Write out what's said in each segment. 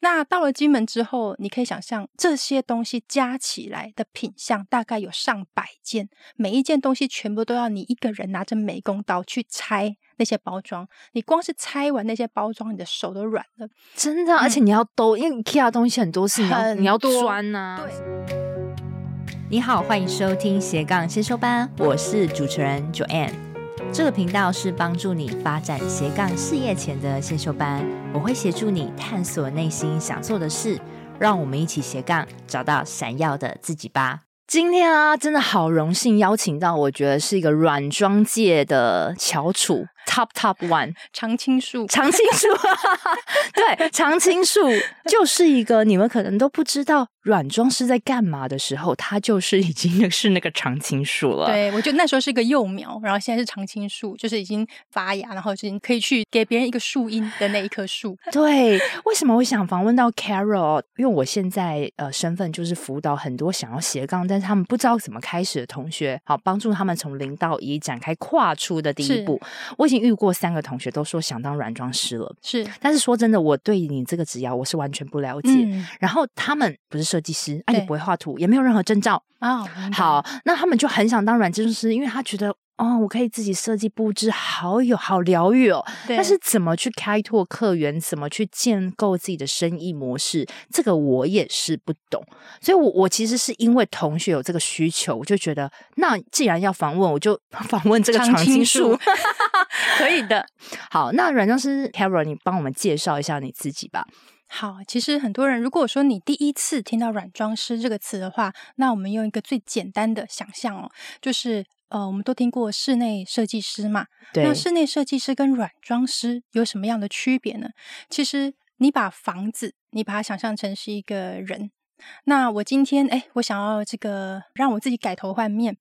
那到了金门之后，你可以想象这些东西加起来的品相大概有上百件，每一件东西全部都要你一个人拿着美工刀去拆那些包装。你光是拆完那些包装，你的手都软了，真的。而且你要兜，嗯、因为 IKEA 东西很多是你要你要钻呐、啊。对。你好，欢迎收听斜杠先修班，我是主持人 Joanne。这个频道是帮助你发展斜杠事业前的先修班，我会协助你探索内心想做的事，让我们一起斜杠找到闪耀的自己吧。今天啊，真的好荣幸邀请到，我觉得是一个软装界的翘楚。Top Top One 常青树，常青树，对，常青树就是一个你们可能都不知道软装是在干嘛的时候，它就是已经是那个常青树了。对，我觉得那时候是一个幼苗，然后现在是常青树，就是已经发芽，然后已经可以去给别人一个树荫的那一棵树。对，为什么我想访问到 Carol？因为我现在呃身份就是辅导很多想要斜杠，但是他们不知道怎么开始的同学，好帮助他们从零到一展开跨出的第一步。我已经。遇过三个同学都说想当软装师了，是，但是说真的，我对你这个职业我是完全不了解。嗯、然后他们不是设计师，啊，也不会画图，也没有任何证照啊。哦、好，那他们就很想当软装师，因为他觉得。哦，我可以自己设计布置，好有好疗愈哦。对但是怎么去开拓客源，怎么去建构自己的生意模式，这个我也是不懂。所以我，我我其实是因为同学有这个需求，我就觉得，那既然要访问，我就 访问这个常青树。可以的。好，那软装师 Carol，你帮我们介绍一下你自己吧。好，其实很多人如果说你第一次听到软装师这个词的话，那我们用一个最简单的想象哦，就是。呃，我们都听过室内设计师嘛？对。那室内设计师跟软装师有什么样的区别呢？其实，你把房子，你把它想象成是一个人。那我今天，哎，我想要这个让我自己改头换面，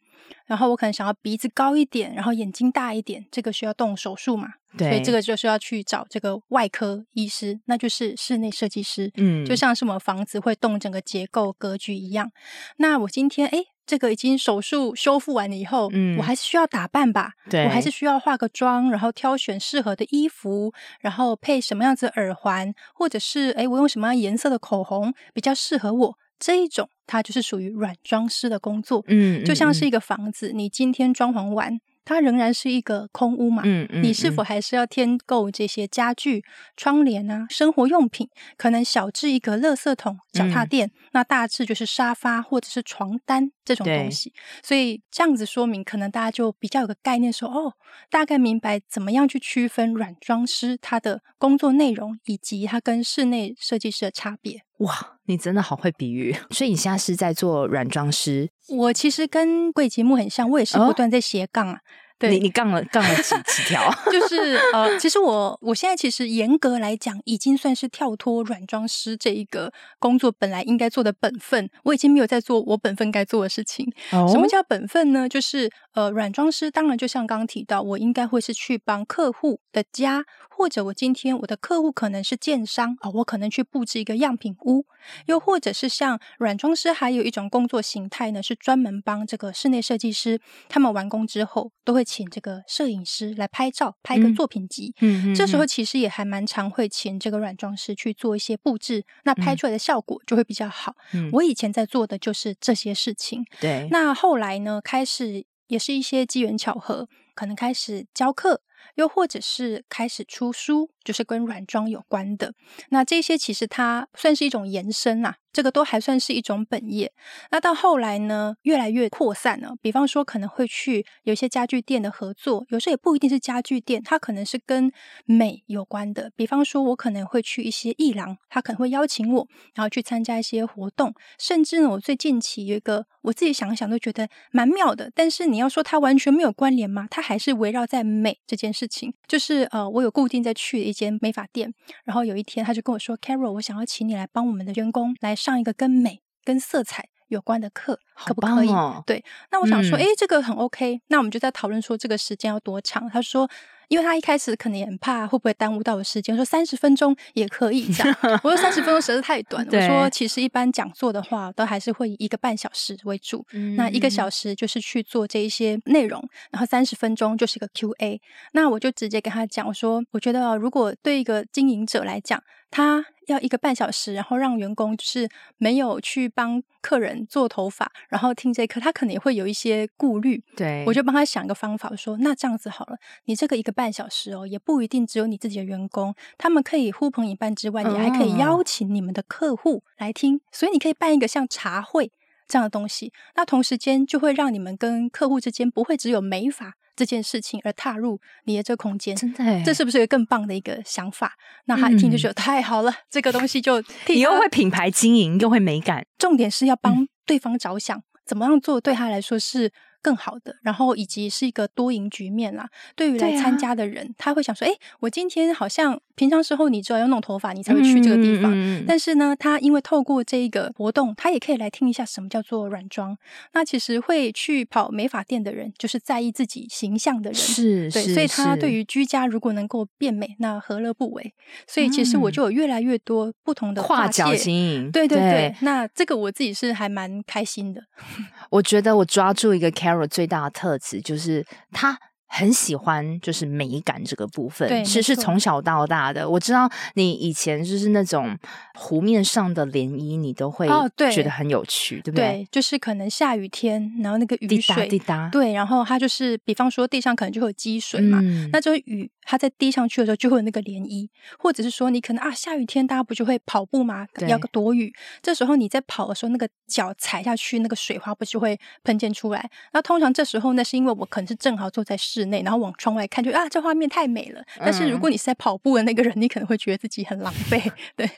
然后我可能想要鼻子高一点，然后眼睛大一点，这个需要动手术嘛？对。所以这个就是要去找这个外科医师，那就是室内设计师。嗯。就像是我们房子会动整个结构格局一样。那我今天，哎。这个已经手术修复完了以后，嗯，我还是需要打扮吧？对，我还是需要化个妆，然后挑选适合的衣服，然后配什么样子的耳环，或者是诶，我用什么样颜色的口红比较适合我？这一种，它就是属于软装师的工作。嗯，就像是一个房子，嗯，你今天装潢完。它仍然是一个空屋嘛？嗯嗯，嗯，你是否还是要添购这些家具、窗帘啊、生活用品？可能小至一个垃圾桶、脚踏垫，嗯、那大致就是沙发或者是床单这种东西。对所以这样子说明，可能大家就比较有个概念说，说哦，大概明白怎么样去区分软装师他的工作内容，以及他跟室内设计师的差别。哇，你真的好会比喻！所以你现在是在做软装师？我其实跟贵节目很像，我也是不断在斜杠啊。哦对你你杠了杠了几几条？就是呃，其实我我现在其实严格来讲，已经算是跳脱软装师这一个工作本来应该做的本分，我已经没有在做我本分该做的事情。哦、什么叫本分呢？就是呃，软装师当然就像刚刚提到，我应该会是去帮客户的家，或者我今天我的客户可能是建商啊、呃，我可能去布置一个样品屋，又或者是像软装师还有一种工作形态呢，是专门帮这个室内设计师他们完工之后都会。请这个摄影师来拍照，拍个作品集。嗯，嗯，这时候其实也还蛮常会请这个软装师去做一些布置，那拍出来的效果就会比较好。嗯，我以前在做的就是这些事情。对，那后来呢，开始也是一些机缘巧合，可能开始教课，又或者是开始出书，就是跟软装有关的。那这些其实它算是一种延伸啦。这个都还算是一种本业，那到后来呢，越来越扩散了。比方说，可能会去有些家具店的合作，有时候也不一定是家具店，它可能是跟美有关的。比方说，我可能会去一些艺廊，他可能会邀请我，然后去参加一些活动。甚至呢，我最近期有一个，我自己想想都觉得蛮妙的。但是你要说它完全没有关联吗？它还是围绕在美这件事情。就是呃，我有固定在去的一间美发店，然后有一天他就跟我说：“Carol，我想要请你来帮我们的员工来。”上一个跟美、跟色彩有关的课，可不可以？哦、对，那我想说，哎、嗯，这个很 OK。那我们就在讨论说，这个时间要多长？他说，因为他一开始可能也很怕会不会耽误到我时间，说三十分钟也可以这样。我说三十分钟实在太短了。我说其实一般讲座的话，都还是会以一个半小时为主。嗯、那一个小时就是去做这一些内容，然后三十分钟就是一个 Q&A。那我就直接跟他讲，我说我觉得如果对一个经营者来讲，他要一个半小时，然后让员工就是没有去帮客人做头发，然后听这课，他可能也会有一些顾虑。对，我就帮他想一个方法，我说那这样子好了，你这个一个半小时哦，也不一定只有你自己的员工，他们可以呼朋引伴之外，你还可以邀请你们的客户来听，所以你可以办一个像茶会这样的东西，那同时间就会让你们跟客户之间不会只有美法。这件事情而踏入你的这个空间，真的，这是不是一个更棒的一个想法？那他一听就觉得太好了，嗯、这个东西就你又会品牌经营，又会美感，重点是要帮对方着想，嗯、怎么样做对他来说是更好的，然后以及是一个多赢局面啦。对于来参加的人，啊、他会想说：“哎，我今天好像。”平常时候，你知道要弄头发，你才会去这个地方。嗯嗯嗯、但是呢，他因为透过这一个活动，他也可以来听一下什么叫做软装。那其实会去跑美发店的人，就是在意自己形象的人，是，所以他对于居家如果能够变美，那何乐不为？所以其实我就有越来越多不同的跨界经营，对对对。对那这个我自己是还蛮开心的。我觉得我抓住一个 Carol 最大的特质，就是他。很喜欢就是美感这个部分，其实是从小到大的。我知道你以前就是那种湖面上的涟漪，你都会觉得很有趣，哦、对，对不对？对，就是可能下雨天，然后那个雨水滴答滴答，对，然后它就是，比方说地上可能就会有积水嘛，嗯、那就雨它在滴上去的时候就会有那个涟漪，或者是说你可能啊下雨天大家不就会跑步吗？要个躲雨，这时候你在跑的时候，那个脚踩下去，那个水花不就会喷溅出来？那通常这时候呢是因为我可能是正好坐在室内，然后往窗外看，就啊，这画面太美了。但是如果你是在跑步的那个人，你可能会觉得自己很狼狈。对，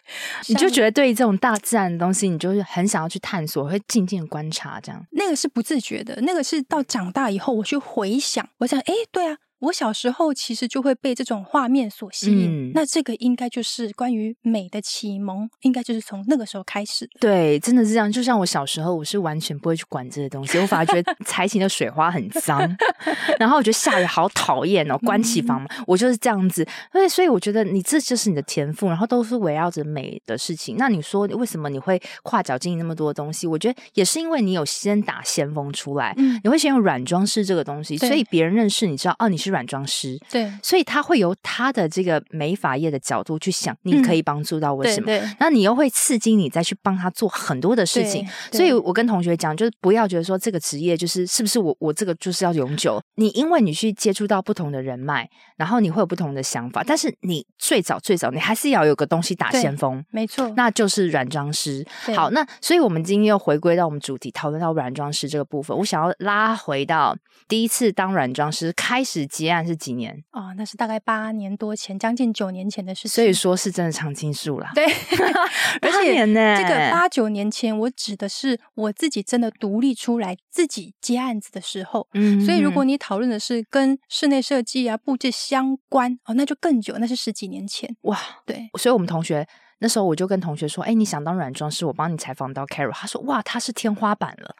你就觉得对于这种大自然的东西，你就是很想要去探索，会静静观察这样。那个是不自觉的，那个是到长大以后我去回想，我想，哎，对啊。我小时候其实就会被这种画面所吸引，嗯、那这个应该就是关于美的启蒙，应该就是从那个时候开始。对，真的是这样。就像我小时候，我是完全不会去管这些东西，我反而觉得 才情的水花很脏，然后我觉得下雨好讨厌哦，关起房门，嗯、我就是这样子。所以，所以我觉得你这就是你的天赋，然后都是围绕着美的事情。那你说为什么你会跨脚经营那么多的东西？我觉得也是因为你有先打先锋出来，嗯、你会先用软装饰这个东西，所以别人认识你知道哦，你是。软装师，对，所以他会由他的这个美发业的角度去想，你可以帮助到我什么？那、嗯、你又会刺激你再去帮他做很多的事情。所以我跟同学讲，就是不要觉得说这个职业就是是不是我我这个就是要永久。你因为你去接触到不同的人脉，然后你会有不同的想法。但是你最早最早，你还是要有个东西打先锋，没错，那就是软装师。好，那所以我们今天又回归到我们主题，讨论到软装师这个部分。我想要拉回到第一次当软装师开始。结案是几年？哦，那是大概八年多前，将近九年前的事情。所以说是真的常青树了。对，八年呢？这个八九年前，我指的是我自己真的独立出来自己接案子的时候。嗯，所以如果你讨论的是跟室内设计啊布置相关哦，那就更久，那是十几年前。哇，对。所以我们同学那时候我就跟同学说：“哎，你想当软装师，我帮你采访到 Carol。”他说：“哇，他是天花板了。”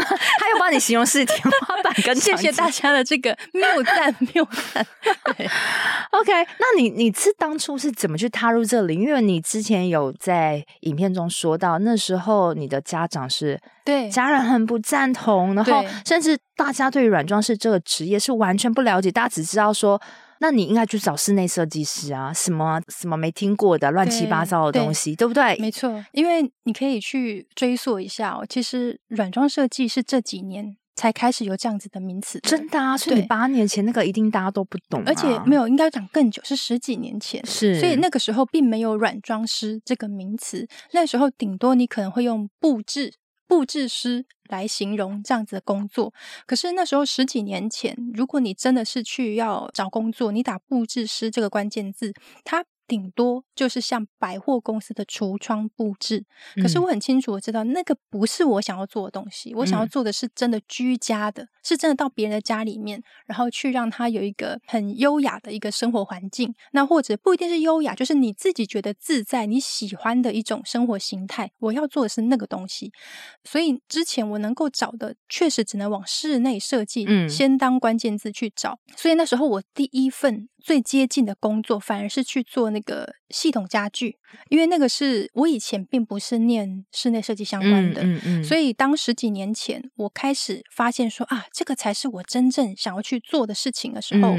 他又帮你形容是天花板跟 谢谢大家的这个谬赞谬赞。对，OK，那你你是当初是怎么去踏入这里？因为你之前有在影片中说到，那时候你的家长是对家人很不赞同，然后甚至大家对于软装师这个职业是完全不了解，大家只知道说。那你应该去找室内设计师啊，什么什么没听过的乱七八糟的东西，对，对不对？没错，因为你可以去追溯一下哦。其实软装设计是这几年才开始有这样子的名词的，真的啊。所以你八年前那个一定大家都不懂啊，而且没有，应该讲更久，是十几年前。是，所以那个时候并没有软装师这个名词，那时候顶多你可能会用布置。布置师来形容这样子的工作，可是那时候十几年前，如果你真的是去要找工作，你打布置师这个关键字，他顶多就是像百货公司的橱窗布置。可是我很清楚，我知道那个不是我想要做的东西。我想要做的是真的居家的，是真的到别人的家里面，然后去让他有一个很优雅的一个生活环境。那或者不一定是优雅，就是你自己觉得自在、你喜欢的一种生活形态。我要做的是那个东西。所以之前我能够找的，确实只能往室内设计，嗯先当关键字去找。所以那时候我第一份。最接近的工作反而是去做那个系统家具，因为那个是我以前并不是念室内设计相关的，嗯嗯嗯、所以当十几年前我开始发现说啊，这个才是我真正想要去做的事情的时候，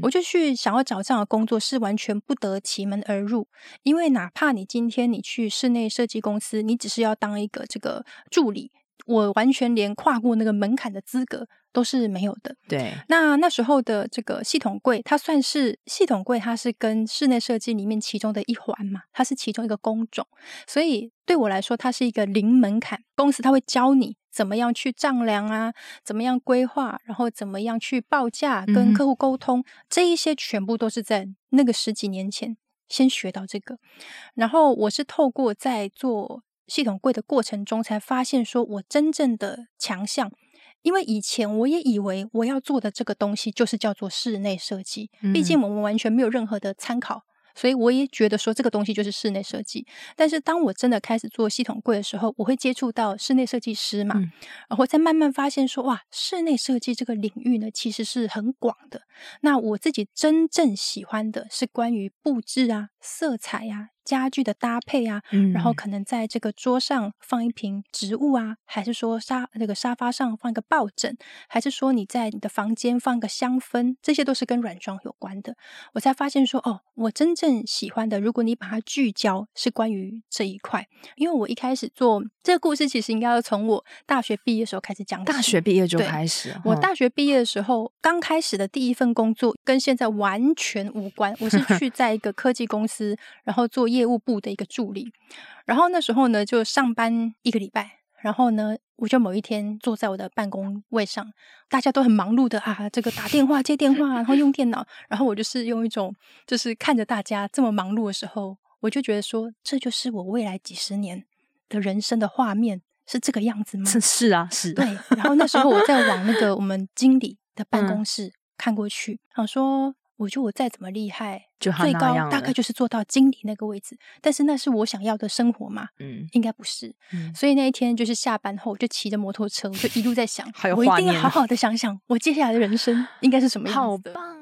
我。就去想要找这样的工作，是完全不得其门而入，因为哪怕你今天你去室内设计公司，你只是要当一个这个助理，我完全连跨过那个门槛的资格。都是没有的。对，那那时候的这个系统柜，它算是系统柜，它是跟室内设计里面其中的一环嘛，它是其中一个工种，所以对我来说，它是一个零门槛公司，它会教你怎么样去丈量啊，怎么样规划，然后怎么样去报价，跟客户沟通，嗯、这一些全部都是在那个十几年前先学到这个，然后我是透过在做系统柜的过程中，才发现说我真正的强项。因为以前我也以为我要做的这个东西就是叫做室内设计，毕竟我们完全没有任何的参考，所以我也觉得说这个东西就是室内设计。但是当我真的开始做系统柜的时候，我会接触到室内设计师嘛，然后再慢慢发现说，哇，室内设计这个领域呢，其实是很广的。那我自己真正喜欢的是关于布置啊、色彩呀、啊。家具的搭配啊，嗯、然后可能在这个桌上放一瓶植物啊，还是说沙那个沙发上放一个抱枕，还是说你在你的房间放个香氛，这些都是跟软装有关的。我才发现说，哦，我真正喜欢的，如果你把它聚焦，是关于这一块。因为我一开始做这个故事，其实应该要从我大学毕业的时候开始讲。大学毕业就开始？我大学毕业的时候，刚开始的第一份工作跟现在完全无关。我是去 在一个科技公司，然后做。业务部的一个助理，然后那时候呢，就上班一个礼拜，然后呢，我就某一天坐在我的办公位上，大家都很忙碌的啊，这个打电话、接电话，然后用电脑，然后我就是用一种，就是看着大家这么忙碌的时候，我就觉得说，这就是我未来几十年的人生的画面，是这个样子吗？是是啊，是。对，然后那时候我在往那个我们经理的办公室看过去，想说。我觉得我再怎么厉害，就最高大概就是做到经理那个位置。但是那是我想要的生活吗？嗯，应该不是。嗯，所以那一天就是下班后，我就骑着摩托车，我就一路在想，我一定要好好的想想，我接下来的人生应该是什么样子的。好棒。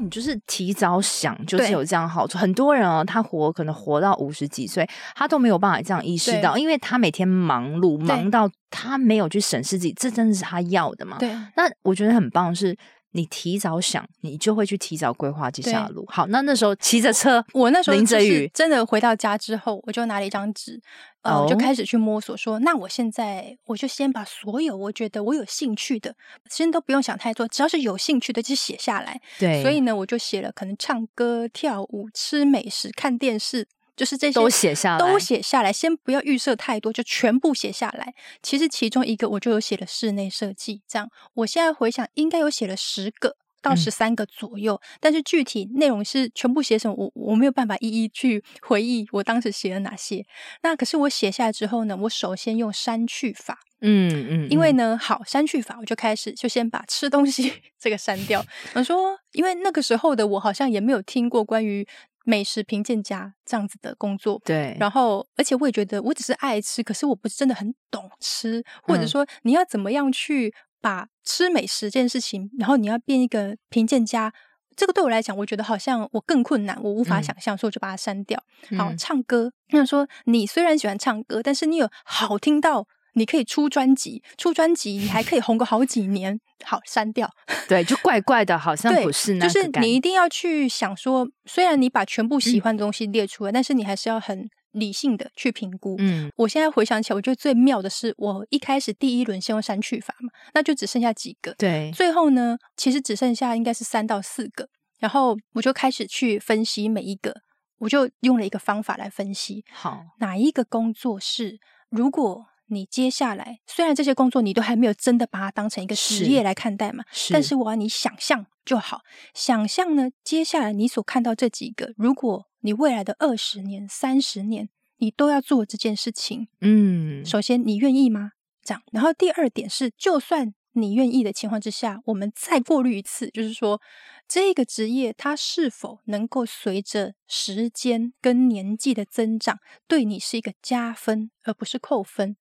你就是提早想，就是有这样好处。很多人哦，他活可能活到五十几岁，他都没有办法这样意识到，因为他每天忙碌，忙到。他没有去审视自己，这真的是他要的吗？对。那我觉得很棒是，你提早想，你就会去提早规划接下路。好，那那时候骑着车，我那时候淋着雨，真的回到家之后，我就拿了一张纸，呃，我、oh? 就开始去摸索说，说那我现在我就先把所有我觉得我有兴趣的，先都不用想太多，只要是有兴趣的就写下来。对。所以呢，我就写了可能唱歌、跳舞、吃美食、看电视。就是这些都写下来，都写下来。先不要预设太多，就全部写下来。其实其中一个我就有写了室内设计，这样我现在回想应该有写了十个到十三个左右，嗯、但是具体内容是全部写什么，我我没有办法一一去 回忆我当时写了哪些。那可是我写下来之后呢，我首先用删去法，嗯嗯，嗯，因为呢，好删去法，我就开始就先把吃东西 这个删掉。我说，因为那个时候的我好像也没有听过关于美食评鉴家这样子的工作，对。然后，而且我也觉得我只是爱吃，可是我不是真的很懂吃，或者说你要怎么样去。把吃美食这件事情，然后你要变一个评鉴家，这个对我来讲，我觉得好像我更困难，我无法想象，嗯、所以我就把它删掉。好，嗯、唱歌，那说你虽然喜欢唱歌，但是你有好听到，你可以出专辑，出专辑你还可以红个好几年。好，删掉。对，就怪怪的，好像不是那个。就是你一定要去想说，虽然你把全部喜欢的东西列出来，嗯、但是你还是要很。理性的去评估。嗯，我现在回想起来，我觉得最妙的是，我一开始第一轮先用删去法嘛，那就只剩下几个。对，最后呢，其实只剩下应该是三到四个。然后我就开始去分析每一个，我就用了一个方法来分析。好，哪一个工作是，如果你接下来虽然这些工作你都还没有真的把它当成一个职业来看待嘛，是，但是我要你想象就好，想象呢，接下来你所看到这几个，如果你未来的二十年、三十年，你都要做这件事情。嗯，首先你愿意吗？这样，然后第二点是，就算你愿意的情况之下，我们再过滤一次，就是说，这个职业它是否能够随着时间跟年纪的增长，对你是一个加分，而不是扣分。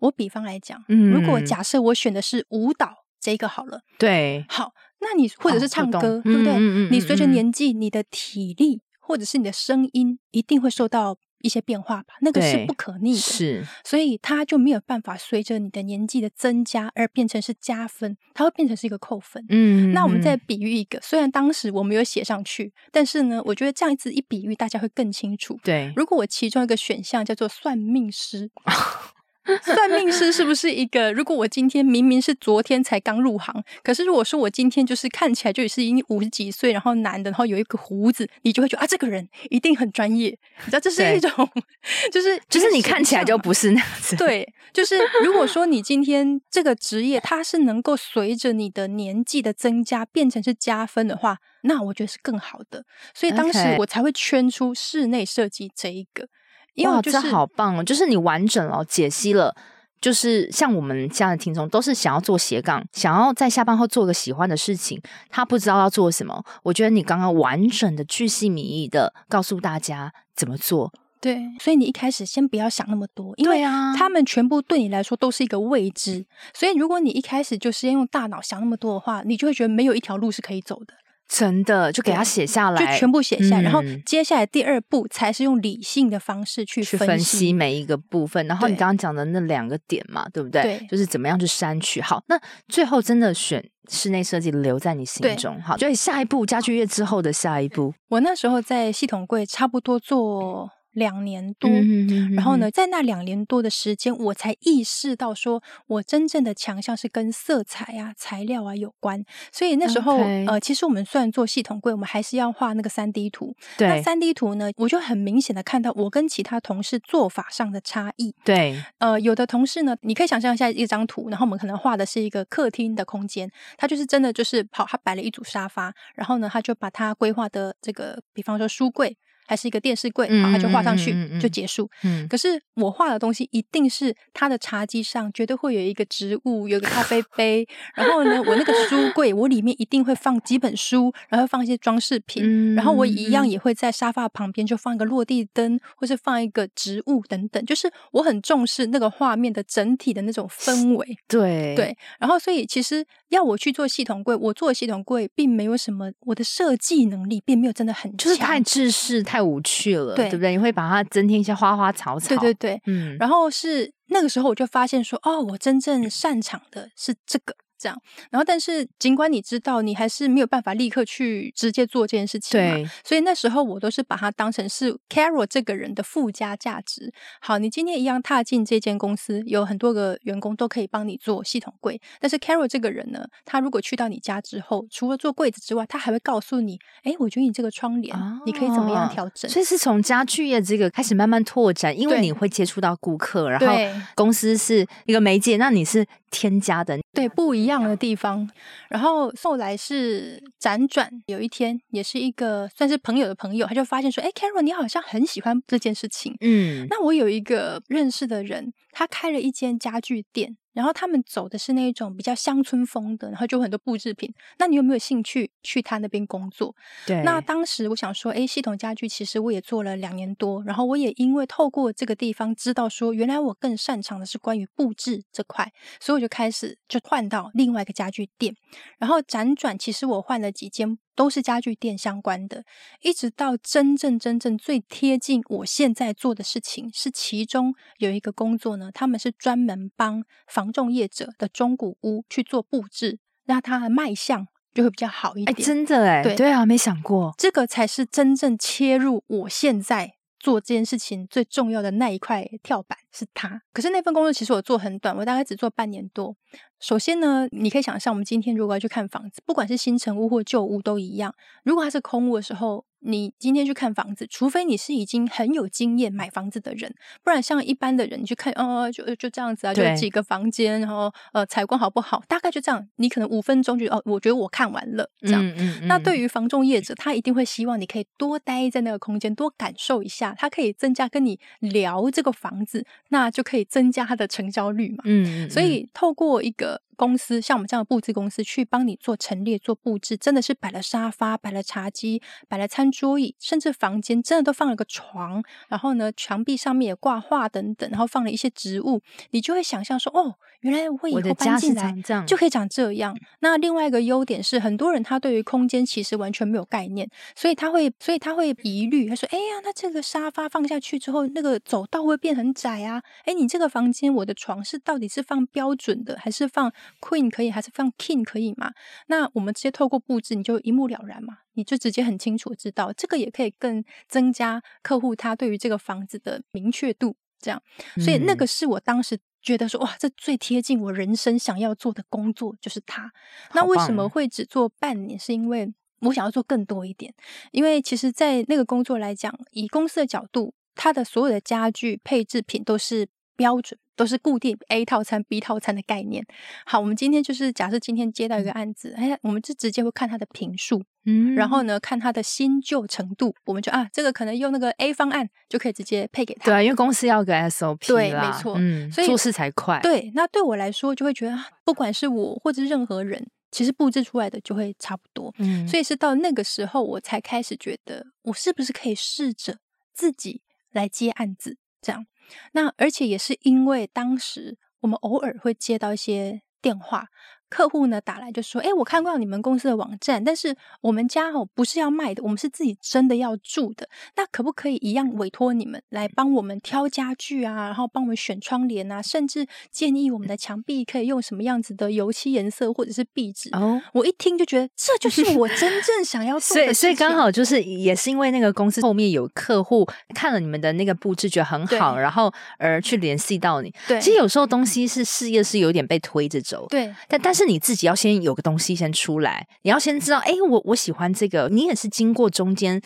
我比方来讲，嗯，如果假设我选的是舞蹈这个好了，对，好，那你或者是唱歌，哦，对不对？你随着年纪，你的体力。或者是你的声音一定会受到一些变化吧，那个是不可逆的，是，所以它就没有办法随着你的年纪的增加而变成是加分，它会变成是一个扣分。嗯，那我们再比喻一个，虽然当时我没有写上去，但是呢，我觉得这样子一比喻，大家会更清楚。对，如果我其中一个选项叫做算命师。算命师是不是一个？如果我今天明明是昨天才刚入行，可是如果说我今天就是看起来就是已经五十几岁，然后男的，然后有一个胡子，你就会觉得啊，这个人一定很专业。你知道这是一种，就是就是你看起来就不是那样子。对，就是如果说你今天这个职业它是能够随着你的年纪的增加变成是加分的话，那我觉得是更好的。所以当时我才会圈出室内设计这一个。因为、就是、哇，这好棒哦！就是你完整了解析了，就是像我们这样的听众，都是想要做斜杠，想要在下班后做个喜欢的事情，他不知道要做什么。我觉得你刚刚完整的、巨细靡遗的告诉大家怎么做。对，所以你一开始先不要想那么多，因为啊，他们全部对你来说都是一个未知。所以如果你一开始就先用大脑想那么多的话，你就会觉得没有一条路是可以走的。真的，就给他写下来，就全部写下来，嗯、然后接下来第二步才是用理性的方式去分析，去分析每一个部分。然后你刚刚讲的那两个点嘛，对，对不对？对，就是怎么样去删去。好，那最后真的选室内设计留在你心中。好，所以下一步家具业之后的下一步，我那时候在系统柜差不多做。两年多，嗯、哼哼哼然后呢，在那两年多的时间，我才意识到，说我真正的强项是跟色彩啊、材料啊有关。所以那时候.呃，其实我们虽然做系统柜，我们还是要画那个三 D 图。对，那三 D 图呢，我就很明显的看到我跟其他同事做法上的差异。对，呃，有的同事呢，你可以想象一下一张图，然后我们可能画的是一个客厅的空间，他就是真的就是跑，他摆了一组沙发，然后呢，他就把它规划的这个，比方说书柜。还是一个电视柜，好，他就画上去就结束。嗯，可是我画的东西一定是他的茶几上绝对会有一个植物，有个咖啡杯。然后呢，我那个书柜，我里面一定会放几本书，然后放一些装饰品。然后我一样也会在沙发旁边就放一个落地灯，或是放一个植物等等。就是我很重视那个画面的整体的那种氛围。对对。然后所以其实要我去做系统柜，我做系统柜并没有什么，我的设计能力并没有真的很强，就是太制式。太无趣了，对，对不对？你会把它增添一些花花草草，对对对，嗯。然后是那个时候，我就发现说，哦，我真正擅长的是这个。这样，然后但是尽管你知道，你还是没有办法立刻去直接做这件事情嘛。对，所以那时候我都是把它当成是 Carol 这个人的附加价值。好，你今天一样踏进这间公司，有很多个员工都可以帮你做系统柜，但是 Carol 这个人呢，他如果去到你家之后，除了做柜子之外，他还会告诉你，哎，我觉得你这个窗帘，哦，你可以怎么样调整？所以是从家具业这个开始慢慢拓展，因为你会接触到顾客，然后公司是一个媒介，那你是。添加的，对，不一样的地方。然后后来是辗转，有一天也是一个算是朋友的朋友，他就发现说：“哎，Carol，你好像很喜欢这件事情。”嗯，那我有一个认识的人，他开了一间家具店。然后他们走的是那一种比较乡村风的，然后就很多布制品。那你有没有兴趣去他那边工作？对。那当时我想说，哎，系统家具其实我也做了两年多，然后我也因为透过这个地方知道说，原来我更擅长的是关于布置这块，所以我就开始就换到另外一个家具店。然后辗转，其实我换了几间。都是家具店相关的，一直到真正真正最贴近我现在做的事情，是其中有一个工作呢，他们是专门帮房仲业者的中古屋去做布置，那它的卖相就会比较好一点。哎，真的哎，对对啊，没想过这个才是真正切入我现在做这件事情最重要的那一块跳板是它。可是那份工作其实我做很短，我大概只做半年多。首先呢，你可以想象，我们今天如果要去看房子，不管是新成屋或旧屋都一样。如果它是空屋的时候，你今天去看房子，除非你是已经很有经验买房子的人，不然像一般的人，你去看，哦，就就这样子啊，就几个房间，然后呃，采光好不好，大概就这样。你可能五分钟就哦，我觉得我看完了这样。嗯嗯嗯。那对于房仲业者，他一定会希望你可以多待在那个空间，多感受一下，他可以增加跟你聊这个房子，那就可以增加他的成交率嘛。嗯。所以透过一个。公司像我们这样的布置公司去帮你做陈列、做布置，真的是摆了沙发、摆了茶几、摆了餐桌椅，甚至房间真的都放了个床。然后呢，墙壁上面也挂画等等，然后放了一些植物，你就会想象说：哦，原来我以后搬进来就可以长这样。那另外一个优点是，很多人他对于空间其实完全没有概念，所以他会，所以他会疑虑。他说：哎呀，那这个沙发放下去之后，那个走道会变很窄啊。哎，你这个房间，我的床是到底是放标准的，还是放？Queen 可以还是放 King 可以吗？那我们直接透过布置，你就一目了然嘛，你就直接很清楚知道，这个也可以更增加客户他对于这个房子的明确度，这样。所以那个是我当时觉得说，哇，这最贴近我人生想要做的工作就是它。那为什么会只做半年？是因为我想要做更多一点，因为其实，在那个工作来讲，以公司的角度，它的所有的家具配置品都是标准。都是固定 A 套餐、B 套餐的概念。好，我们今天就是假设今天接到一个案子，哎，我们就直接会看它的评述，嗯，然后呢，看它的新旧程度，我们就啊，这个可能用那个 A 方案就可以直接配给他。对，因为公司要个 SOP，对，没错，嗯，所以做事才快。对，那对我来说就会觉得，不管是我或者是任何人，其实布置出来的就会差不多。嗯，所以是到那个时候，我才开始觉得，我是不是可以试着自己来接案子，这样。那而且也是因为当时我们偶尔会接到一些电话。客户呢打来就说：“哎，我看过你们公司的网站，但是我们家哦不是要卖的，我们是自己真的要住的。那可不可以一样委托你们来帮我们挑家具啊，然后帮我们选窗帘啊，甚至建议我们的墙壁可以用什么样子的油漆颜色或者是壁纸？”哦，我一听就觉得这就 是我真正想要做的。所以，所以刚好就是也是因为那个公司后面有客户看了你们的那个布置觉得很好，然后而去联系到你。对，其实有时候东西是事业是有点被推着走。对，但但是。是你自己要先有个东西先出来，你要先知道，哎，我我喜欢这个。你也是经过中间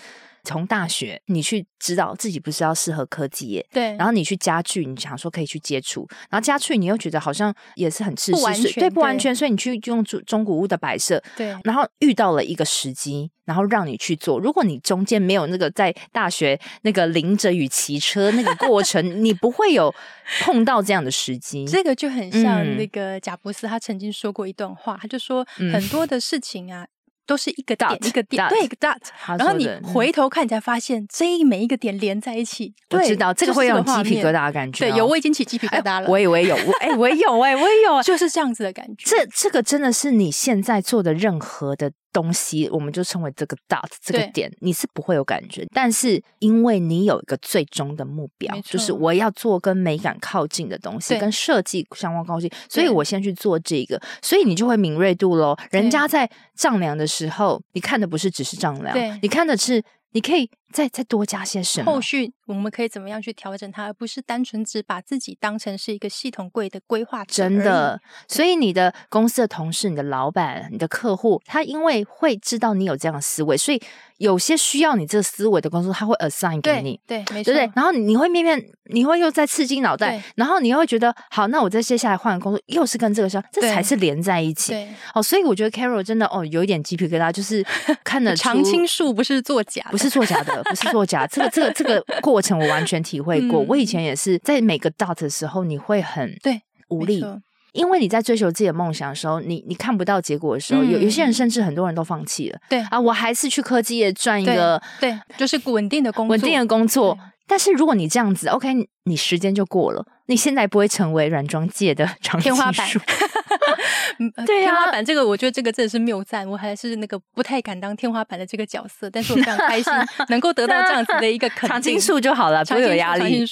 从大学，你去知道自己不是要适合科技业，对。然后你去家具，你想说可以去接触，然后家具你又觉得好像也是很吃不完全，对，不完全，所以你去用中中古屋的摆设，对。然后遇到了一个时机，然后让你去做。如果你中间没有那个在大学那个淋着雨骑车那个过程，你不会有。碰到这样的时机，这个就很像那个贾伯斯，他曾经说过一段话，嗯、他就说很多的事情啊。都是一个点一个点对一个 dot，然后你回头看，你才发现这一每一个点连在一起。我知道这个会有鸡皮疙瘩的感觉，对，有我已经起鸡皮疙瘩了。我也我也有，我哎，我也有 哎，我也有，就是这样子的感觉。这这个真的是你现在做的任何的东西，我们就称为这个 dot 这个点，你是不会有感觉。但是因为你有一个最终的目标，就是我要做跟美感靠近的东西，跟设计相关靠近，所以我先去做这个，所以你就会敏锐度喽。人家在丈量的时候，你看的不是只是丈量，你看的是你可以再再多加些什么？后续我们可以怎么样去调整它，而不是单纯只把自己当成是一个系统柜的规划者。真的，所以你的公司的同事、你的老板、你的客户，他因为会知道你有这样的思维，所以有些需要你这个思维的工作，他会 assign 给你。对，对，没错。对对，然后你会面面，你会又在刺激脑袋，然后你又会觉得，好，那我再接下来换个工作，又是跟这个相，这才是连在一起。对，哦，所以我觉得 Carol 真的哦，有一点鸡皮疙瘩，就是看 得常青树不是作假，不是作假的。不是作假，这个这个这个过程我完全体会过。嗯、我以前也是在每个 dot 的时候，你会很对无力，因为你在追求自己的梦想的时候，你你看不到结果的时候，嗯、有有些人甚至很多人都放弃了。对啊，我还是去科技业赚一个对，对，就是稳定的工作，稳定的工作。但是如果你这样子，OK，你时间就过了。你现在不会成为软装界的天花板。对呀、啊，天花板这个，我觉得这个真的是谬赞。我还是那个不太敢当天花板的这个角色，但是我非常开心 能够得到这样子的一个肯定。长青树就好了，不会有压力。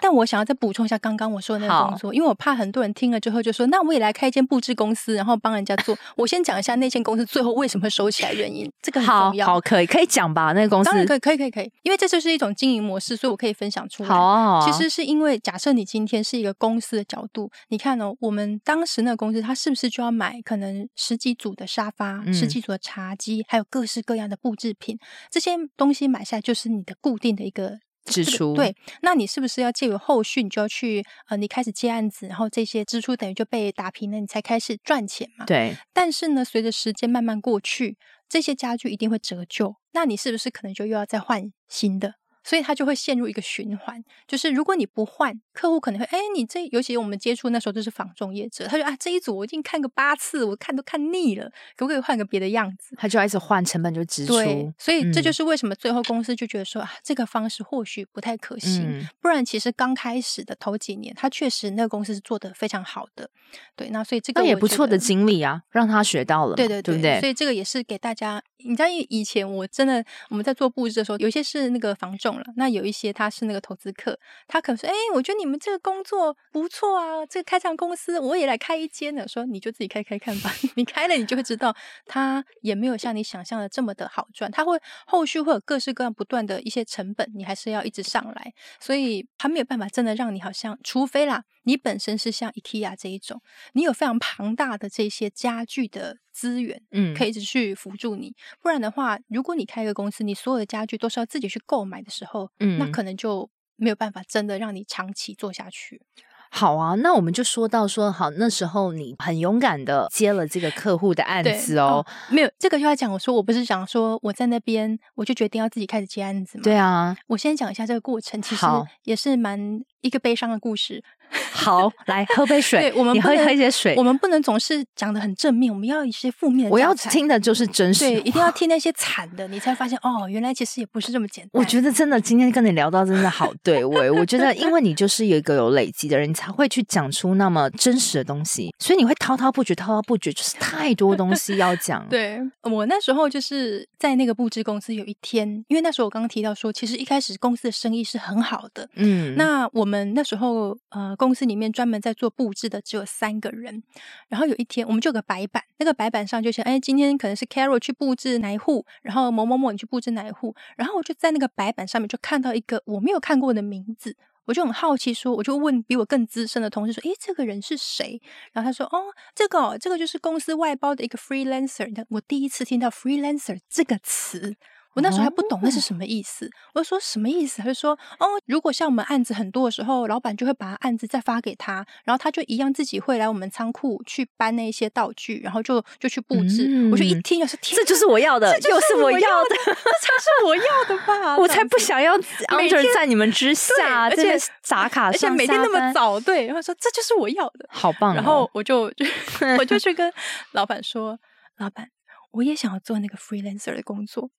但我想要再补充一下刚刚我说的那个工作，因为我怕很多人听了之后就说：“那我也来开一间布置公司，然后帮人家做。”我先讲一下那间公司最后为什么会收起来原因，这个很重要。好，好，可以，可以讲吧？那个公司当然可以，可以，可以，可以，因为这就是一种经营模式，所以我可以分享出来。好、啊，好啊。其实是因为假设你今天是一个公公司的角度，你看哦，我们当时那个公司，它是不是就要买可能十几组的沙发、嗯、十几组的茶几，还有各式各样的布置品？这些东西买下来就是你的固定的一个支出。对，那你是不是要借由后续，你就要去呃，你开始接案子，然后这些支出等于就被打平了，你才开始赚钱嘛？对。但是呢，随着时间慢慢过去，这些家具一定会折旧，那你是不是可能就又要再换新的？所以他就会陷入一个循环，就是如果你不换，客户可能会，哎，你这尤其我们接触那时候就是房仲业者，他说啊，这一组我已经看个八次，我看都看腻了，可不可以换个别的样子？他就一直换，成本就支出。对，所以这就是为什么最后公司就觉得说、嗯、啊，这个方式或许不太可行。嗯、不然其实刚开始的头几年，他确实那个公司是做得非常好的。对，那所以这个也不错的经历啊，让他学到了。对对对，对不对？所以这个也是给大家，你知道以前我真的我们在做布置的时候，有些是那个房仲了，那有一些。他是那个投资客，他可能说：“哎，我觉得你们这个工作不错啊，这个开这样公司我也来开一间的。”说你就自己开开看吧，你开了你就会知道，他也没有像你想象的这么的好赚，他会后续会有各式各样不断的一些成本，你还是要一直上来，所以他没有办法真的让你好像，除非啦，你本身是像 IKEA 这一种，你有非常庞大的这些家具的。资源，嗯，可以一直去辅助你。不然的话，如果你开一个公司，你所有的家具都是要自己去购买的时候，嗯，那可能就没有办法真的让你长期做下去。好啊，那我们就说到说好，那时候你很勇敢的接了这个客户的案子哦。哦没有这个就要讲，我说我不是讲说我在那边我就决定要自己开始接案子嘛？对啊，我先讲一下这个过程，其实也是蛮一个悲伤的故事。好，来喝杯水。对，我们喝喝一些水。我们不能总是讲的很正面，我们要一些负面的。我要听的就是真实。对，一定要听那些惨的，你才发现哦，原来其实也不是这么简单。我觉得真的今天跟你聊到真的好对味。我觉得，因为你 就是有一个有累积的人，你才会去讲出那么真实的东西，所以你会滔滔不绝，滔滔不绝，就是太多东西要讲。对，我那时候就是在那个布置公司，有一天，因为那时候我刚刚提到说，其实一开始公司的生意是很好的。嗯，那我们那时候呃。公司里面专门在做布置的只有三个人，然后有一天我们就有个白板，那个白板上就写，哎，今天可能是 Carol 去布置哪一户，然后某某某你去布置哪一户，然后我就在那个白板上面就看到一个我没有看过的名字，我就很好奇说，我就问比我更资深的同事说，哎，这个人是谁？然后他说，哦，这个哦，这个就是公司外包的一个 freelancer，我第一次听到 freelancer 这个词。我那时候还不懂那是什么意思，我就说什么意思？他就说哦，如果像我们案子很多的时候，老板就会把案子再发给他，然后他就一样自己会来我们仓库去搬那些道具，然后就就去布置。嗯、我就一听就是天，这就是我要的，这就是我要的，这才是我要的吧？我才不想要 under 在你们之下，而且打卡，而且每天那么早，对，然后说这就是我要的，好棒、哦。然后我就就 我就去跟 老板说，老板，我也想要做那个 freelancer 的工作。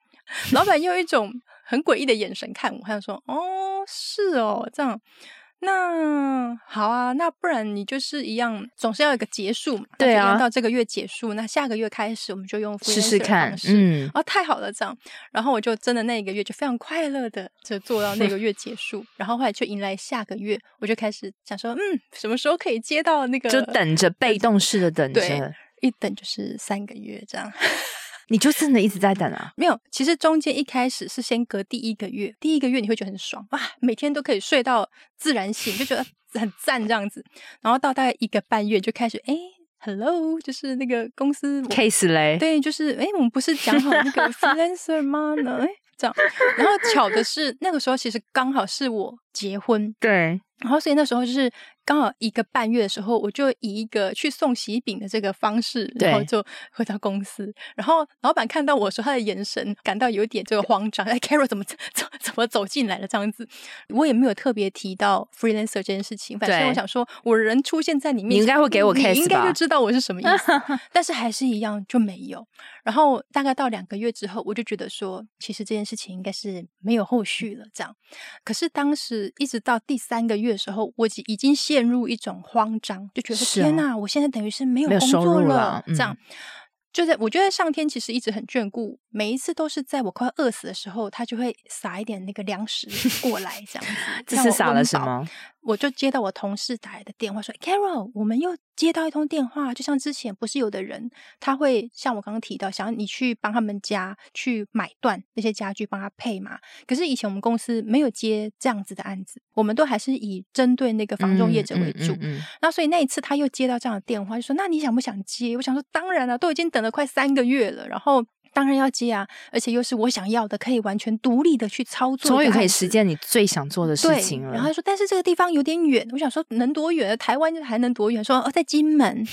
老板用一种很诡异的眼神看我，他就说：“哦，是哦，这样，那好啊，那不然你就是一样，总是要有个结束嘛。对啊，到这个月结束，那下个月开始我们就用试试看。嗯，哦，太好了，这样，然后我就真的那一个月就非常快乐的就做到那个月结束，然后后来就迎来下个月，我就开始想说，嗯，什么时候可以接到那个？就等着被动式的等着，一等就是三个月这样。”你就真的一直在等啊？没有，其实中间一开始是先隔第一个月，第一个月你会觉得很爽哇，每天都可以睡到自然醒，就觉得 很赞这样子。然后到大概一个半月就开始，哎，Hello，就是那个公司 case 嘞，对，就是哎，我们不是讲好那个 freelancer 吗？呢，哎，这样。然后巧的是，那个时候其实刚好是我结婚，对，然后所以那时候就是。刚好一个半月的时候，我就以一个去送喜饼的这个方式，然后就回到公司。然后老板看到我说，他的眼神感到有点这个慌张。哎，Carol 怎么怎怎么走进来了这样子？我也没有特别提到 freelancer 这件事情。反正我想说，我人出现在你面前，你应该会给我 case？你应该就知道我是什么意思。但是还是一样就没有。然后大概到两个月之后，我就觉得说，其实这件事情应该是没有后续了。这样。可是当时一直到第三个月的时候，我已经陷入一种慌张，就觉得天哪，我现在等于是没有工作了，了嗯、这样。就在我觉得上天其实一直很眷顾，每一次都是在我快饿死的时候，他就会撒一点那个粮食过来，这样子。这是撒了什么？我就接到我同事打来的电话，说：“Carol，我们又接到一通电话，就像之前不是有的人，他会像我刚刚提到，想要你去帮他们家去买断那些家具，帮他配嘛。可是以前我们公司没有接这样子的案子，我们都还是以针对那个房仲业者为主。嗯嗯嗯嗯、那所以那一次他又接到这样的电话，就说：那你想不想接？我想说，当然了、啊，都已经等了快三个月了，然后。”当然要接啊，而且又是我想要的，可以完全独立的去操作，终于可以实践你最想做的事情了。然后他说，但是这个地方有点远，我想说能多远？台湾还能多远？说哦，在金门，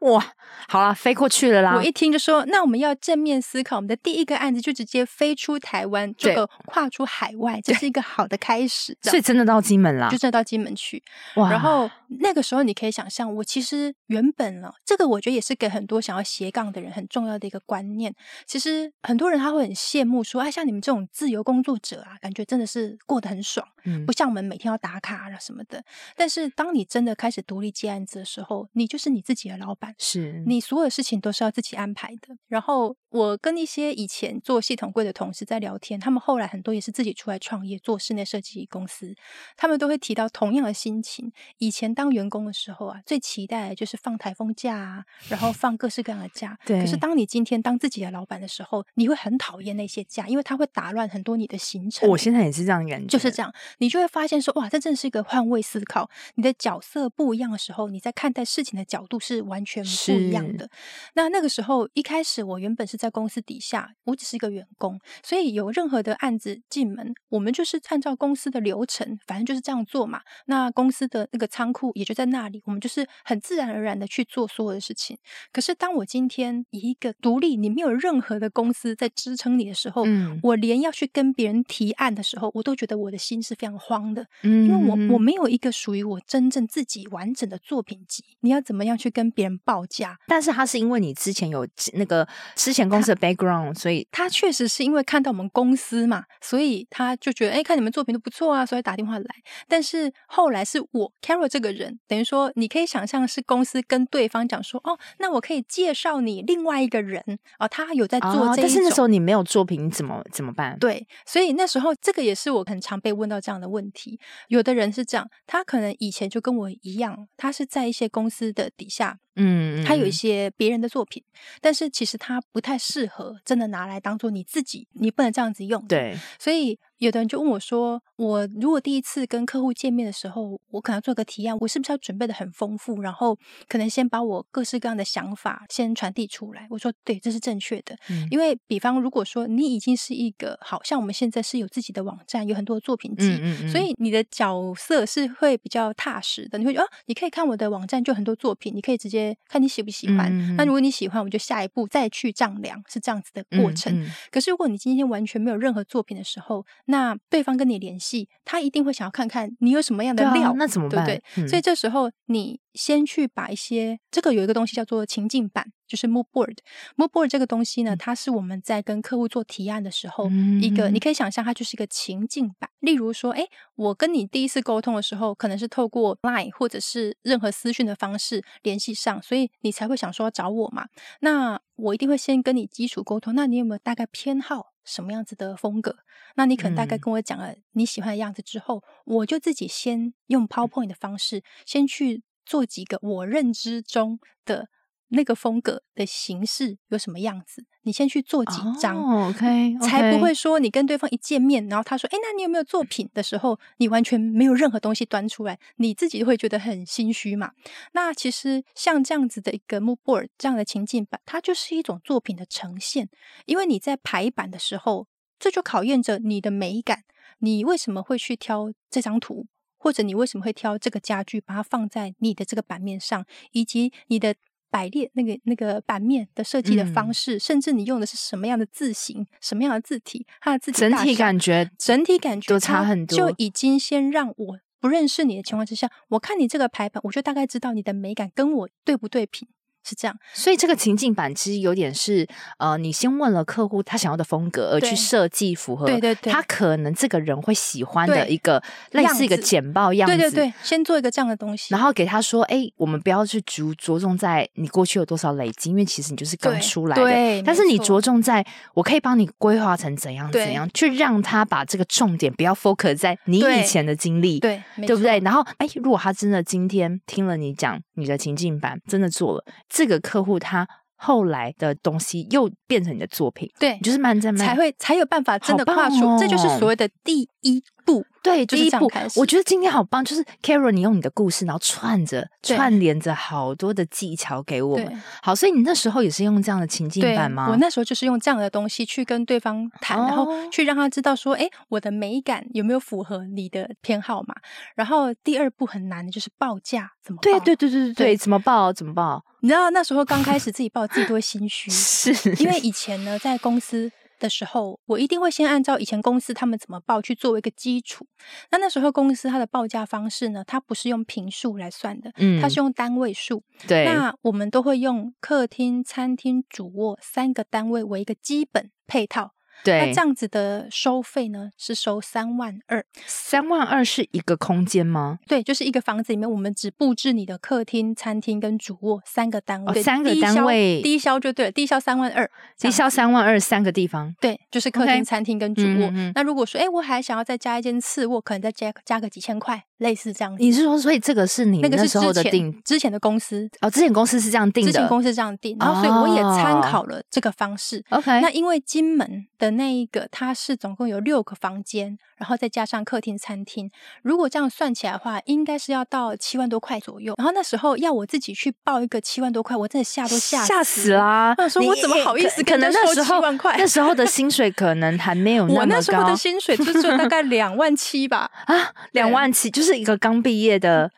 哇，好了，飞过去了啦。我一听就说，那我们要正面思考，我们的第一个案子就直接飞出台湾，这个跨出海外，这是一个好的开始。所以真的到金门啦，就真的到金门去。哇，然后那个时候你可以想象，我其实原本呢，这个我觉得也是给很多想要斜杠的人很重要的一个观念。其实。很多人他会很羡慕说，哎，像你们这种自由工作者啊，感觉真的是过得很爽，嗯，不像我们每天要打卡啊什么的。但是当你真的开始独立接案子的时候，你就是你自己的老板，是你所有事情都是要自己安排的。然后我跟一些以前做系统柜的同事在聊天，他们后来很多也是自己出来创业做室内设计公司，他们都会提到同样的心情。以前当员工的时候啊，最期待的就是放台风假啊，然后放各式各样的假。对。可是当你今天当自己的老板的时候，你会很讨厌那些假，因为它会打乱很多你的行程。我现在也是这样感觉，就是这样，你就会发现说，哇，这真的是一个换位思考。你的角色不一样的时候，你在看待事情的角度是完全不一样的。那那个时候一开始，我原本是在公司底下，我只是一个员工，所以有任何的案子进门，我们就是按照公司的流程，反正就是这样做嘛。那公司的那个仓库也就在那里，我们就是很自然而然的去做所有的事情。可是当我今天以一个独立，你没有任何的公司在支撑你的时候，嗯，我连要去跟别人提案的时候，我都觉得我的心是非常慌的，嗯，因为我我没有一个属于我真正自己完整的作品集，你要怎么样去跟别人报价？但是他是因为你之前有那个之前公司的 background，所以他确实是因为看到我们公司嘛，所以他就觉得，哎，看你们作品都不错啊，所以打电话来。但是后来是我 Carol 这个人，等于说你可以想象是公司跟对方讲说，哦，那我可以介绍你另外一个人啊，哦，他有在做这一种，哦，但是那时候你没有作品，你怎么怎么办？对，所以那时候这个也是我很常被问到这样的问题。有的人是这样，他可能以前就跟我一样，他是在一些公司的底下。嗯，他有一些别人的作品，但是其实他不太适合真的拿来当做你自己，你不能这样子用。对，所以有的人就问我说：“我如果第一次跟客户见面的时候，我可能要做个提案，我是不是要准备的很丰富，然后可能先把我各式各样的想法先传递出来？”我说：“对，这是正确的。嗯，因为比方如果说你已经是一个，好像我们现在是有自己的网站，有很多作品集，嗯嗯嗯，所以你的角色是会比较踏实的。你会觉得哦，你可以看我的网站，就很多作品，你可以直接。”看你喜不喜欢，嗯、那如果你喜欢，我们就下一步再去丈量，是这样子的过程。嗯嗯、可是如果你今天完全没有任何作品的时候，那对方跟你联系，他一定会想要看看你有什么样的料，啊、那怎么办？对不对？嗯、所以这时候你先去把一些这个有一个东西叫做情境版。就是 mood board，mood board 这个东西呢，它是我们在跟客户做提案的时候，一个你可以想象它就是一个情境版。例如说，哎，我跟你第一次沟通的时候，可能是透过 Line 或者是任何私讯的方式联系上，所以你才会想说要找我嘛。那我一定会先跟你基础沟通，那你有没有大概偏好什么样子的风格？那你可能大概跟我讲了你喜欢的样子之后，我就自己先用 PowerPoint 的方式，先去做几个我认知中的。那个风格的形式有什么样子，你先去做几张、oh,，OK，, okay. 才不会说你跟对方一见面，然后他说：“哎，那你有没有作品？”的时候，你完全没有任何东西端出来，你自己会觉得很心虚嘛。那其实像这样子的一个 mood board 这样的情境版，它就是一种作品的呈现，因为你在排版的时候，这就考验着你的美感。你为什么会去挑这张图，或者你为什么会挑这个家具，把它放在你的这个版面上，以及你的。摆列那个那个版面的设计的方式，嗯、甚至你用的是什么样的字形、什么样的字体，它的字体整体感觉、整体感觉都差很多，就已经先让我不认识你的情况之下，我看你这个排版，我就大概知道你的美感跟我对不对频。是这样，所以这个情境版其实有点是，呃，你先问了客户他想要的风格，而去设计符合，对对对，他可能这个人会喜欢的一个类似一个简报样子，对对对，先做一个这样的东西，然后给他说，哎，我们不要去着着重在你过去有多少累积，因为其实你就是刚出来的，对，但是你着重在我可以帮你规划成怎样怎样，去让他把这个重点不要 focus 在你以前的经历，对，对不对？然后，哎，如果他真的今天听了你讲你的情境版，真的做了。这个客户他后来的东西又变成你的作品，对，就是慢慢才会才有办法真的跨出，哦、这就是所谓的第一步。对，第一步，我觉得今天好棒，就是 Carol，你用你的故事，然后串着串联着好多的技巧给我们。好，所以你那时候也是用这样的情境版吗？我那时候就是用这样的东西去跟对方谈，哦、然后去让他知道说，哎，我的美感有没有符合你的偏好嘛？然后第二步很难的就是报价怎么报？对对对对对对，怎么报？怎么报？你知道那时候刚开始自己报，自己都会心虚，是因为以前呢在公司。的时候，我一定会先按照以前公司他们怎么报去作为一个基础。那那时候公司它的报价方式呢，它不是用平数来算的，嗯，它是用单位数。对，那我们都会用客厅、餐厅、主卧三个单位为一个基本配套。对，那这样子的收费呢，是收三万二。三万二是一个空间吗？对，就是一个房子里面，我们只布置你的客厅、餐厅跟主卧三个单位。哦，三个单位，低消就对了，低消三万二，低消三万二，三个地方。对，就是客厅、餐厅跟主卧。那如果说，哎，我还想要再加一间次卧，可能再加加个几千块。类似这样子，你是说，所以这个是你那个时候的定之前的公司哦，之前公司是这样定的，之前公司这样定，然后所以我也参考了这个方式。OK，那因为金门的那一个，它是总共有六个房间，然后再加上客厅、餐厅，如果这样算起来的话，应该是要到七万多块左右。然后那时候要我自己去报一个七万多块，我真的吓都吓吓死啦！我说我怎么好意思跟他收七万块？那时候的 薪水可能还没有那么高，我那时候的薪水就是大概两万七吧？啊，两万七就是是一个刚毕业。的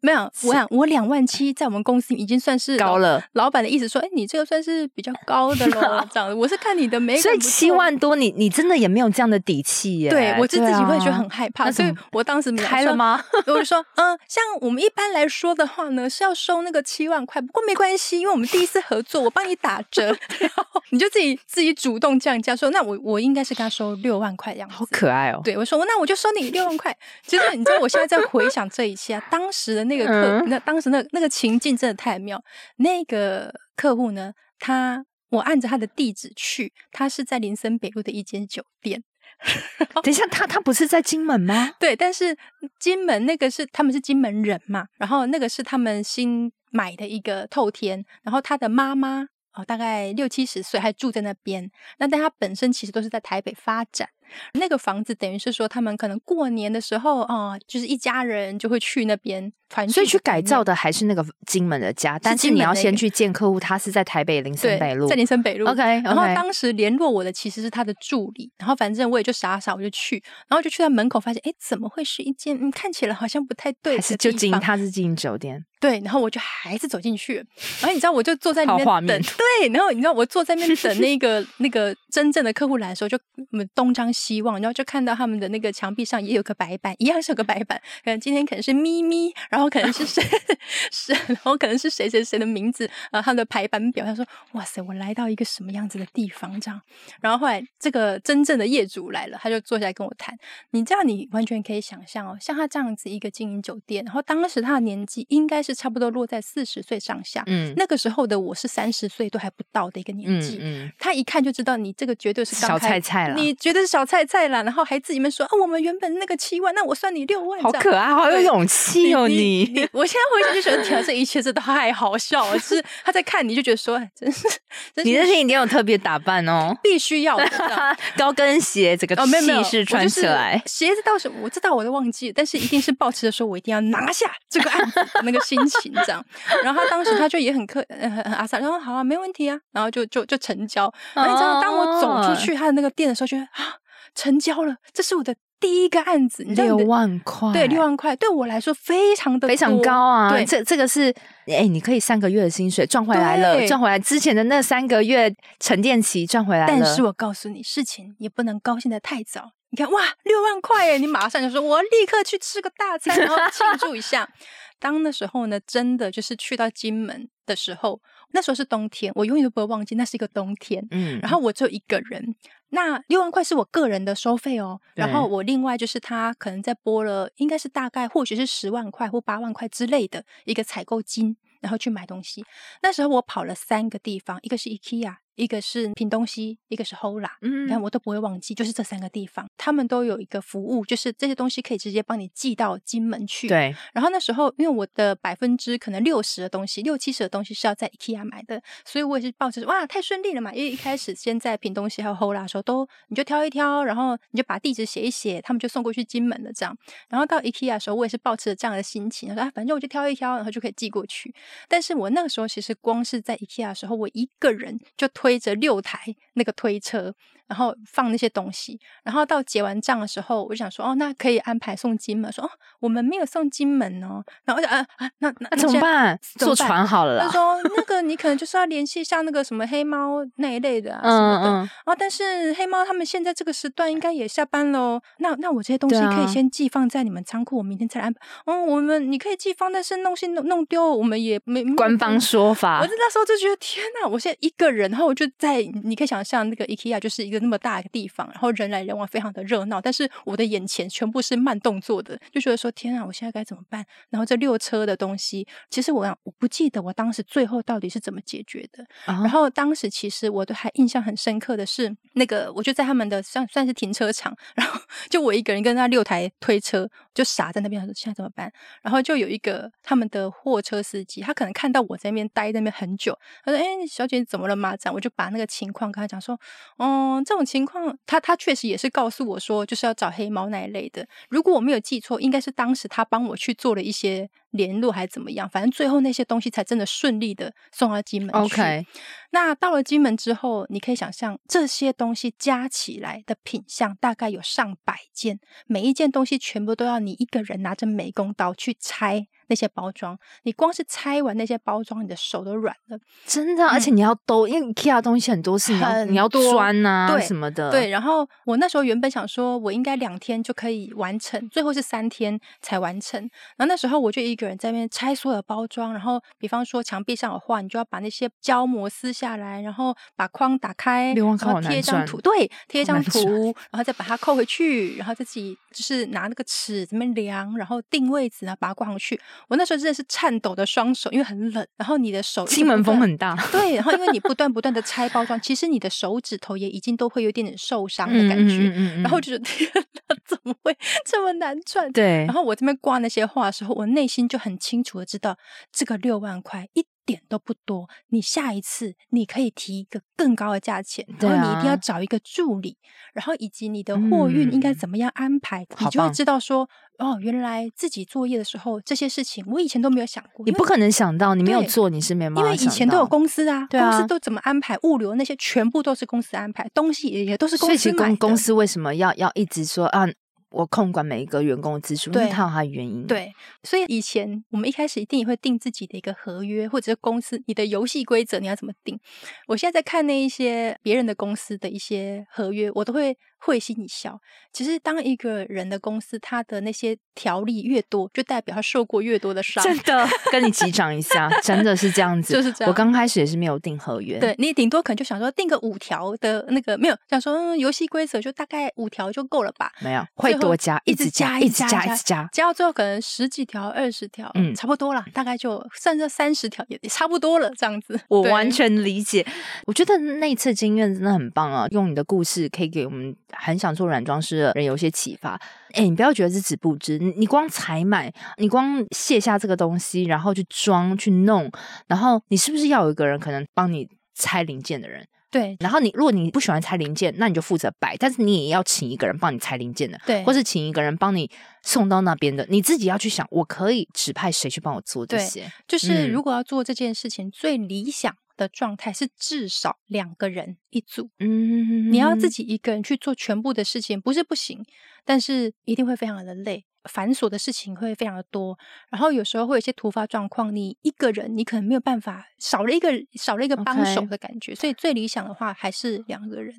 没有，我想我两万七在我们公司已经算是高了。老板的意思说，哎，你这个算是比较高的了。这样，我是看你的美感，所以七万多，你你真的也没有这样的底气耶。对，我就自己会觉得很害怕，所以我当时 开了吗？我就说，嗯，像我们一般来说的话呢，是要收那个七万块，不过没关系，因为我们第一次合作，我帮你打折，然后你就自己自己主动降价，说那我我应该是跟他收六万块这样。好可爱哦。对，我说那我就收你六万块。其实你知道，我现在在回想这一切啊，当时的那个客那。当时那那个情境真的太妙。那个客户呢，他我按着他的地址去，他是在林森北路的一间酒店。等一下，他他不是在金门吗？对，但是金门那个是他们是金门人嘛，然后那个是他们新买的一个透天，然后他的妈妈哦，大概六七十岁，还住在那边。那但他本身其实都是在台北发展。那个房子等于是说，他们可能过年的时候啊、呃，就是一家人就会去那边团聚。所以去改造的还是那个金门的家，但是你要先去见客户，他是在台北林森北路，在林森北路。OK，, okay. 然后当时联络我的其实是他的助理，然后反正我也就傻傻我就去，然后就去到门口发现，哎，怎么会是一间嗯看起来好像不太对的，还是就经他是经营酒店。对，然后我就还是走进去，然后你知道，我就坐在里面等。对，然后你知道，我坐在那边等 那个那个真正的客户来的时候，就我们东张西望，然后就看到他们的那个墙壁上也有个白板，一样是有个白板。可能今天可能是咪咪，然后可能是谁 是，然后可能是谁谁谁的名字，然后他的排版表。他说：“哇塞，我来到一个什么样子的地方？”这样。然后后来这个真正的业主来了，他就坐下来跟我谈。你这样，你完全可以想象哦，像他这样子一个经营酒店，然后当时他的年纪应该是。差不多落在四十岁上下，嗯，那个时候的我是三十岁都还不到的一个年纪，嗯，嗯，他一看就知道你这个绝对是小菜菜了，你觉得是小菜菜啦，然后还自己们说啊，我们原本那个七万，那我算你六万，好可爱，好有勇气哦，你，我现在回想就觉得，天啊，这一切真的太好笑了，就是他在看你就觉得说，真是，真是你那天一定有特别打扮哦，必须要的 高跟鞋，这个气势穿起来，哦、鞋子倒是我知道我都忘记了，但是一定是抱持着说我一定要拿下这个案子那个心情这样，然后他当时他就也很客很很阿萨，然后好啊，没问题啊，然后就就就成交。然后你知道，当我走出去他的那个店的时候，觉得啊，成交了，这是我的第一个案子，六万块，对，六万块对我来说非常的非常高啊。对，这这个是哎，你可以三个月的薪水赚回来了，赚回来之前的那三个月沉淀期赚回来了。但是我告诉你，事情也不能高兴的太早。你看，哇，六万块哎，你马上就说，我立刻去吃个大餐，然后庆祝一下。当那时候呢，真的就是去到金门的时候，那时候是冬天，我永远都不会忘记，那是一个冬天。嗯，然后我只有一个人，那六万块是我个人的收费哦。然后我另外就是他可能在拨了，应该是大概或许是十万块或八万块之类的一个采购金，然后去买东西。那时候我跑了三个地方，一个是 IKEA。一个是品东西，一个是 Hola，嗯，但我都不会忘记，就是这三个地方，他们都有一个服务，就是这些东西可以直接帮你寄到金门去。对。然后那时候，因为我的百分之可能六十的东西，六七十的东西是要在 IKEA 买的，所以我也是抱着哇，太顺利了嘛！因为一开始先在品东西还有 Hola 的时候，都你就挑一挑，然后你就把地址写一写，他们就送过去金门了这样。然后到 IKEA 的时候，我也是抱持着这样的心情，说啊，反正我就挑一挑，然后就可以寄过去。但是我那个时候其实光是在 IKEA 的时候，我一个人就推着六台。那个推车，然后放那些东西，然后到结完账的时候，我就想说，哦，那可以安排送金门。说，哦，我们没有送金门哦。然后我就，啊啊，那那，那怎么办？坐船好了。他说，那个你可能就是要联系一下那个什么黑猫那一类的啊什么的。嗯嗯。哦，但是黑猫他们现在这个时段应该也下班喽。那那我这些东西可以先寄放在你们仓库，我明天再来安排。嗯，我们你可以寄放，但是东西弄弄丢，我们也没官方说法。我那时候就觉得天哪，我现在一个人，然后我就在。你可以想象那个 IKEA 就是一个那么大个地方，然后人来人往，非常的热闹。但是我的眼前全部是慢动作的，就觉得说天啊，我现在该怎么办？然后这六车的东西，其实我我不记得我当时最后到底是怎么解决的。Uh huh. 然后当时其实我都还印象很深刻的是，那个我就在他们的算算是停车场，然后 就我一个人跟那六台推车就傻在那边，说现在怎么办？然后就有一个他们的货车司机，他可能看到我在那边待在那边很久，他说：“哎，小姐怎么了嘛？”这样我就把那个情况。跟他讲说，这种情况，他他确实也是告诉我说，就是要找黑猫那一类的。如果我没有记错，应该是当时他帮我去做了一些联络，还是怎么样？反正最后那些东西才真的顺利的送到金门去。OK，那到了金门之后，你可以想象这些东西加起来的品相大概有上百件，每一件东西全部都要你一个人拿着美工刀去拆。那些包装，你光是拆完那些包装，你的手都软了，真的。嗯、而且你要兜，因为 IKEA 东西很多是你要你要钻啊，对什么的。对，然后我那时候原本想说，我应该两天就可以完成，最后是三天才完成。然后那时候我就一个人在那边拆所有的包装，然后比方说墙壁上有画，你就要把那些胶膜撕下来，然后把框打开，然后贴一张图，对，贴一张图，然后再把它扣回去，然后再自己就是拿那个尺怎么量，然后定位置，然后把它挂上去。我那时候真的是颤抖的双手，因为很冷，然后你的手西门风很大，对，然后因为你 不断不断的拆包装，其实你的手指头也已经都会有点点受伤的感觉，嗯嗯嗯嗯、然后就是天哪，怎么会 这么难赚？对，然后我这边挂那些画的时候，我内心就很清楚的知道，这个六万块一点都不多，你下一次你可以提一个更高的价钱，然后你一定要找一个助理，然后以及你的货运应该怎么样安排，嗯、你就会知道说。哦，原来自己作业的时候，这些事情我以前都没有想过。你不可能想到，你没有做，你是没办法。因为以前都有公司啊，公司都怎么安排物流那些，全部都是公司安排，东西也也都是公司买的。公司为什么要要一直说啊？我控管每一个员工的支出，对，它有它的原因。对，所以以前我们一开始一定也会定自己的一个合约，或者是公司你的游戏规则，你要怎么定？我现在在看那一些别人的公司的一些合约，我都会会心一笑。其实，当一个人的公司，他的那些条例越多，就代表他受过越多的伤。真的，跟你击 掌一下，真的是这样子。就是这样。我刚开始也是没有定合约，对，你顶多可能就想说定个五条的那个，没有想说、嗯、游戏规则就大概五条就够了吧？没有，会多加，一直加，一直加，一直加，加，到最后可能十几条、二十条，嗯，差不多了，大概就剩这三十条也也差不多了，这样子。我完全理解。我觉得那一次经验真的很棒啊，用你的故事可以给我们很想做软装师的人有一些启发。哎，你不要觉得是止步之，你光采买，你光卸下这个东西，然后去装、去弄，然后你是不是要有一个人可能帮你拆零件的人？对。然后你如果你不喜欢拆零件，那你就负责摆，但是你也要请一个人帮你拆零件的，对。或是请一个人帮你送到那边的，你自己要去想，我可以指派谁去帮我做这些。就是如果要做这件事情，嗯、最理想。的状态是至少两个人一组，嗯，你要自己一个人去做全部的事情，不是不行，但是一定会非常的累。繁琐的事情会非常的多，然后有时候会有一些突发状况，你一个人你可能没有办法，少了一个少了一个帮手的感觉.所以最理想的话还是两个人。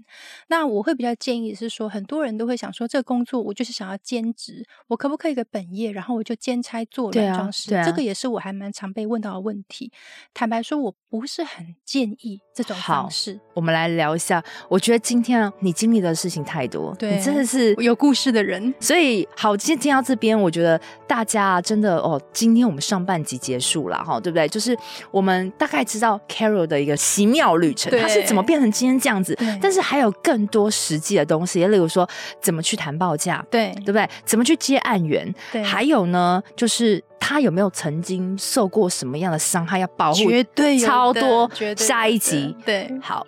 那我会比较建议是说，很多人都会想说，这个工作我就是想要兼职，我可不可以一个本业，然后我就兼差做软装师？啊啊、这个也是我还蛮常被问到的问题。坦白说，我不是很建议这种方式。我们来聊一下，我觉得今天你经历的事情太多，对，你真的是有故事的人，所以好，今天听到这。边我觉得大家啊，真的哦，今天我们上半集结束了哈，对不对？就是我们大概知道 Carol 的一个奇妙旅程，他是怎么变成今天这样子。但是还有更多实际的东西，例如说怎么去谈报价，对对不对？怎么去接案源？对，还有呢，就是他有没有曾经受过什么样的伤害要保护？绝对超多，绝对下一集对，好，